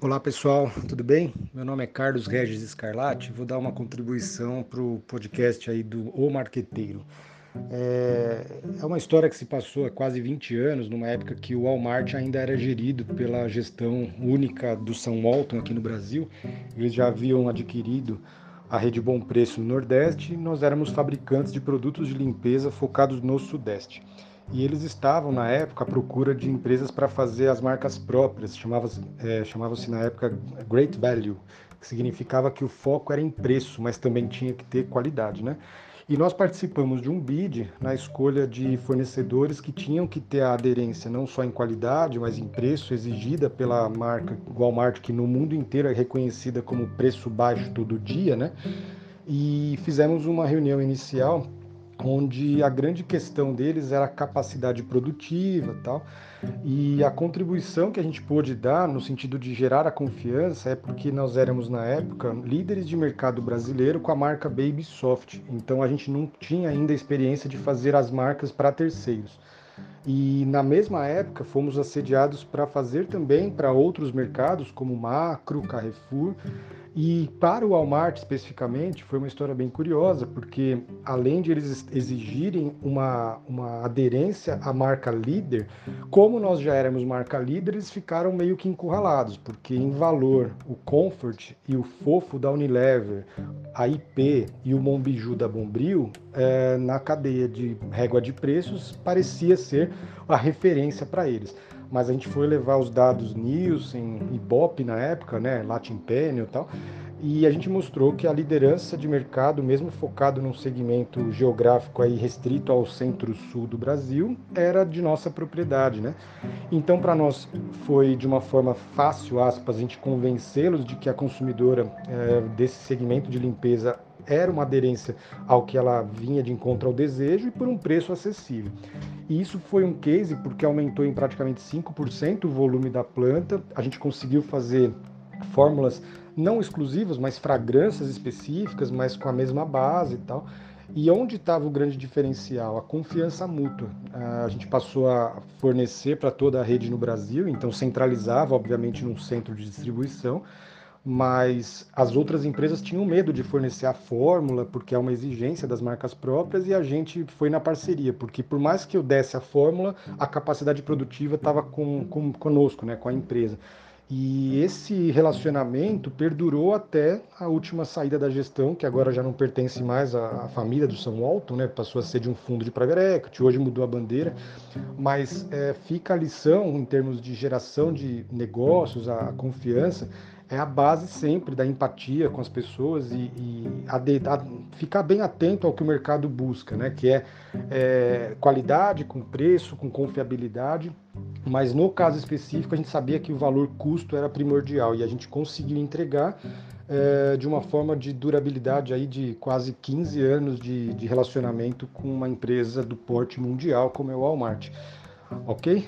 Olá pessoal, tudo bem? Meu nome é Carlos Regis Escarlate, vou dar uma contribuição para o podcast aí do O Marqueteiro. É, é, uma história que se passou há quase 20 anos, numa época que o Walmart ainda era gerido pela gestão única do São Walton aqui no Brasil. Eles já haviam adquirido a rede Bom Preço no Nordeste nós éramos fabricantes de produtos de limpeza focados no Sudeste e eles estavam na época à procura de empresas para fazer as marcas próprias, chamava-se é, chamava na época Great Value, que significava que o foco era em preço, mas também tinha que ter qualidade, né? E nós participamos de um bid na escolha de fornecedores que tinham que ter a aderência não só em qualidade, mas em preço exigida pela marca Walmart, que no mundo inteiro é reconhecida como preço baixo todo dia, né? E fizemos uma reunião inicial onde a grande questão deles era a capacidade produtiva tal. E a contribuição que a gente pôde dar no sentido de gerar a confiança é porque nós éramos na época líderes de mercado brasileiro com a marca Baby Soft. Então a gente não tinha ainda a experiência de fazer as marcas para terceiros. E na mesma época fomos assediados para fazer também para outros mercados como Macro, Carrefour. E para o Walmart especificamente foi uma história bem curiosa, porque além de eles exigirem uma, uma aderência à marca líder, como nós já éramos marca líder, eles ficaram meio que encurralados, porque em valor o Comfort e o Fofo da Unilever, a IP e o Monbiju da Bombril, é, na cadeia de régua de preços, parecia ser a referência para eles mas a gente foi levar os dados Nielsen, Ibope na época, né, Latin Penny e tal, e a gente mostrou que a liderança de mercado, mesmo focado num segmento geográfico aí restrito ao centro-sul do Brasil, era de nossa propriedade, né? Então, para nós foi de uma forma fácil, aspas, a gente convencê-los de que a consumidora é, desse segmento de limpeza era uma aderência ao que ela vinha de encontro ao desejo e por um preço acessível. E isso foi um case porque aumentou em praticamente 5% o volume da planta. A gente conseguiu fazer fórmulas não exclusivas, mas fragrâncias específicas, mas com a mesma base e tal. E onde estava o grande diferencial? A confiança mútua. A gente passou a fornecer para toda a rede no Brasil, então centralizava, obviamente, num centro de distribuição, mas as outras empresas tinham medo de fornecer a fórmula, porque é uma exigência das marcas próprias, e a gente foi na parceria, porque por mais que eu desse a fórmula, a capacidade produtiva estava com, com, conosco, né, com a empresa. E esse relacionamento perdurou até a última saída da gestão, que agora já não pertence mais à família do São Alto, né? passou a ser de um fundo de private equity, hoje mudou a bandeira, mas é, fica a lição em termos de geração de negócios, a confiança, é a base sempre da empatia com as pessoas e, e a de, a ficar bem atento ao que o mercado busca, né? que é, é qualidade com preço, com confiabilidade, mas no caso específico a gente sabia que o valor custo era primordial e a gente conseguiu entregar é, de uma forma de durabilidade aí de quase 15 anos de, de relacionamento com uma empresa do porte mundial como é o Walmart. Ok?